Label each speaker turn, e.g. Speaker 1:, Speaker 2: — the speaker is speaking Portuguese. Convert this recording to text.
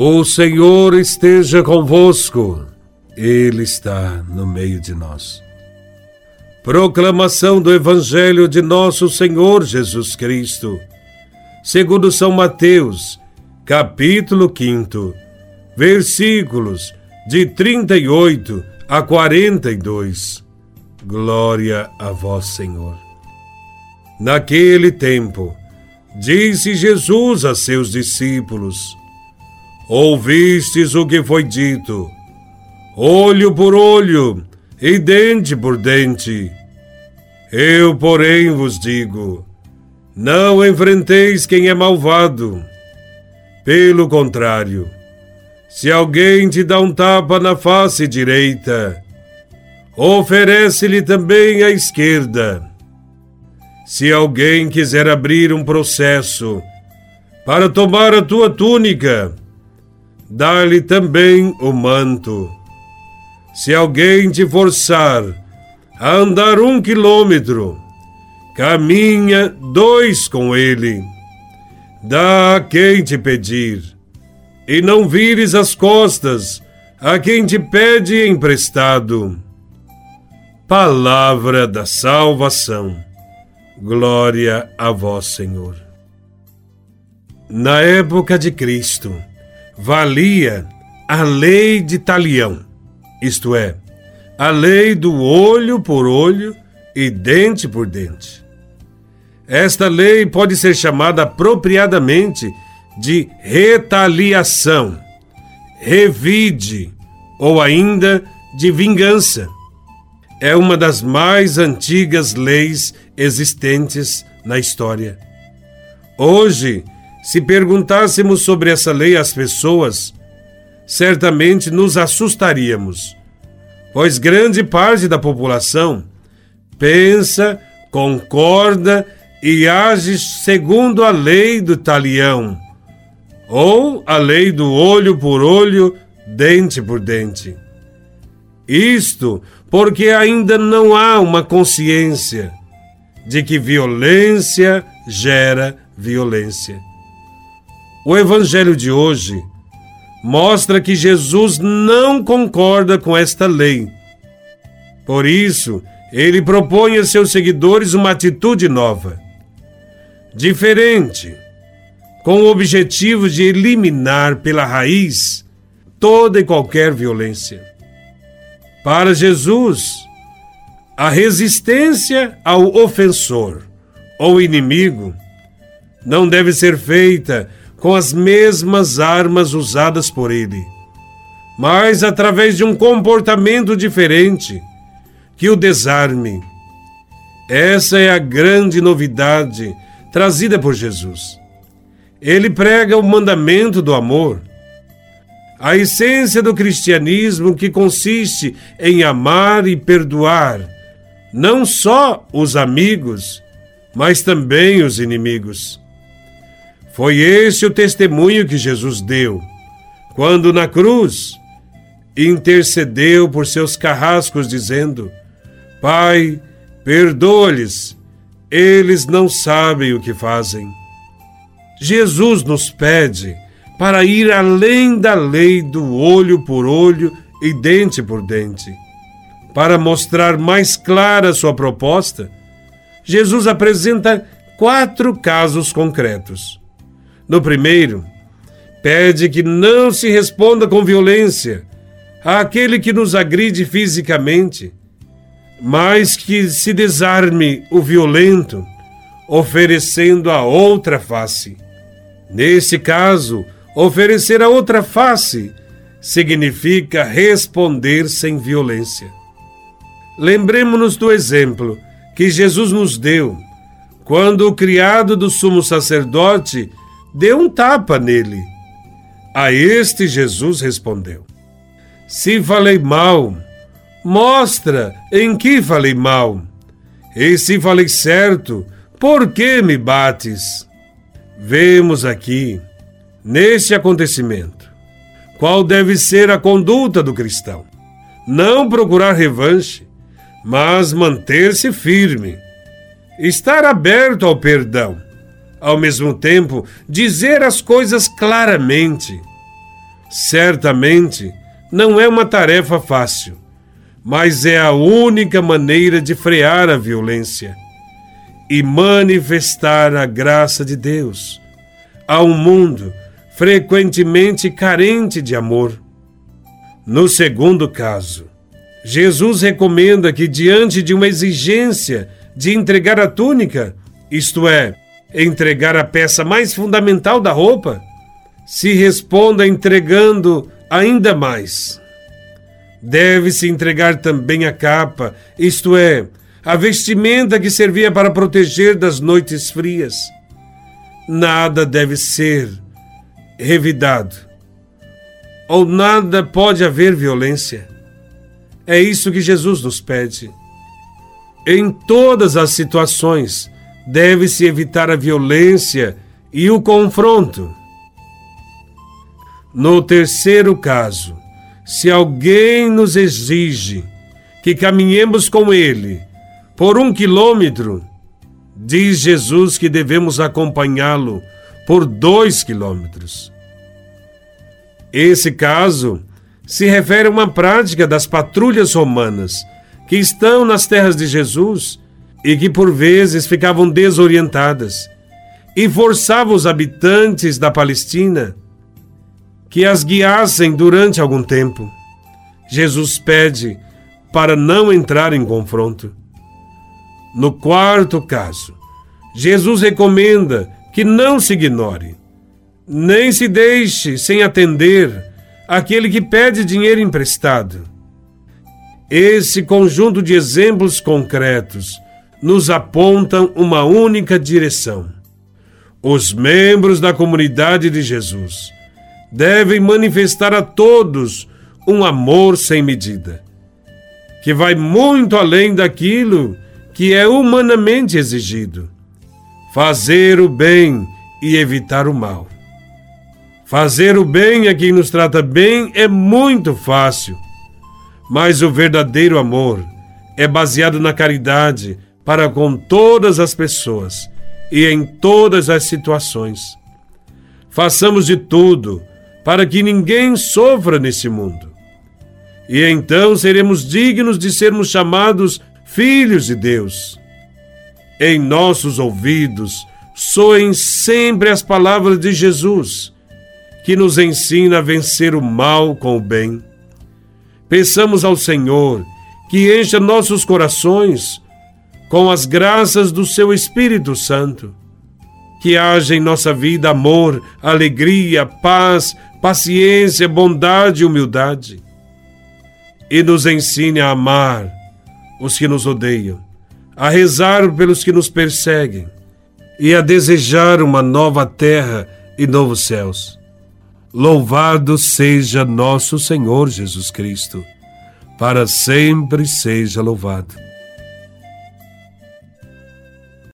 Speaker 1: O Senhor esteja convosco, Ele está no meio de nós. Proclamação do Evangelho de Nosso Senhor Jesus Cristo, segundo São Mateus, capítulo 5, versículos de 38 a 42. Glória a Vós, Senhor. Naquele tempo, disse Jesus a seus discípulos: Ouvistes o que foi dito, olho por olho e dente por dente. Eu, porém, vos digo: não enfrenteis quem é malvado. Pelo contrário, se alguém te dá um tapa na face direita, oferece-lhe também a esquerda. Se alguém quiser abrir um processo para tomar a tua túnica, dá-lhe também o manto. Se alguém te forçar a andar um quilômetro, caminha dois com ele. Dá a quem te pedir, e não vires as costas a quem te pede emprestado. Palavra da salvação. Glória a vós, Senhor. Na época de Cristo, valia a lei de talião, isto é, a lei do olho por olho e dente por dente. Esta lei pode ser chamada apropriadamente de retaliação, revide ou ainda de vingança. É uma das mais antigas leis existentes na história. Hoje, se perguntássemos sobre essa lei às pessoas, certamente nos assustaríamos, pois grande parte da população pensa, concorda e age segundo a lei do talião, ou a lei do olho por olho, dente por dente. Isto porque ainda não há uma consciência de que violência gera violência. O Evangelho de hoje mostra que Jesus não concorda com esta lei. Por isso, ele propõe a seus seguidores uma atitude nova, diferente, com o objetivo de eliminar pela raiz toda e qualquer violência. Para Jesus, a resistência ao ofensor ou inimigo não deve ser feita com as mesmas armas usadas por ele, mas através de um comportamento diferente que o desarme. Essa é a grande novidade trazida por Jesus. Ele prega o mandamento do amor, a essência do cristianismo que consiste em amar e perdoar não só os amigos, mas também os inimigos. Foi esse o testemunho que Jesus deu, quando na cruz intercedeu por seus carrascos, dizendo: Pai, perdoa-lhes, eles não sabem o que fazem. Jesus nos pede para ir além da lei do olho por olho e dente por dente. Para mostrar mais clara sua proposta, Jesus apresenta quatro casos concretos. No primeiro, pede que não se responda com violência àquele que nos agride fisicamente, mas que se desarme o violento, oferecendo a outra face. Nesse caso, oferecer a outra face significa responder sem violência. Lembremos-nos do exemplo que Jesus nos deu quando o criado do sumo sacerdote deu um tapa nele. A este Jesus respondeu: Se falei mal, mostra em que falei mal. E se falei certo, por que me bates? Vemos aqui, neste acontecimento, qual deve ser a conduta do cristão. Não procurar revanche, mas manter-se firme. Estar aberto ao perdão ao mesmo tempo, dizer as coisas claramente. Certamente não é uma tarefa fácil, mas é a única maneira de frear a violência e manifestar a graça de Deus a um mundo frequentemente carente de amor. No segundo caso, Jesus recomenda que, diante de uma exigência de entregar a túnica, isto é, entregar a peça mais fundamental da roupa, se responda entregando ainda mais. Deve-se entregar também a capa, isto é, a vestimenta que servia para proteger das noites frias. Nada deve ser revidado, ou nada pode haver violência. É isso que Jesus nos pede. Em todas as situações, deve-se evitar a violência e o confronto. No terceiro caso, se alguém nos exige que caminhemos com ele por um quilômetro, diz Jesus que devemos acompanhá-lo por dois quilômetros. Esse caso se refere a uma prática das patrulhas romanas que estão nas terras de Jesus e que por vezes ficavam desorientadas e forçavam os habitantes da Palestina que as guiassem durante algum tempo. Jesus pede para não entrar em confronto. No quarto caso, Jesus recomenda que não se ignore, nem se deixe sem atender aquele que pede dinheiro emprestado. Esse conjunto de exemplos concretos nos apontam uma única direção. Os membros da comunidade de Jesus devem manifestar a todos um amor sem medida, que vai muito além daquilo que é humanamente exigido. Fazer o bem e evitar o mal. Fazer o bem a quem nos trata bem é muito fácil, mas o verdadeiro amor é baseado na caridade para com todas as pessoas e em todas as situações. Façamos de tudo para que ninguém sofra nesse mundo. E então seremos dignos de sermos chamados filhos de Deus. Em nossos ouvidos soem sempre as palavras de Jesus, que nos ensina a vencer o mal com o bem. Peçamos ao Senhor que encha nossos corações com as graças do seu Espírito Santo. Que haja em nossa vida amor, alegria, paz, paciência, bondade e humildade. E nos ensine a amar os que nos odeiam, a rezar pelos que nos perseguem e a desejar uma nova terra e novos céus. Louvado seja nosso Senhor Jesus Cristo, para sempre seja louvado.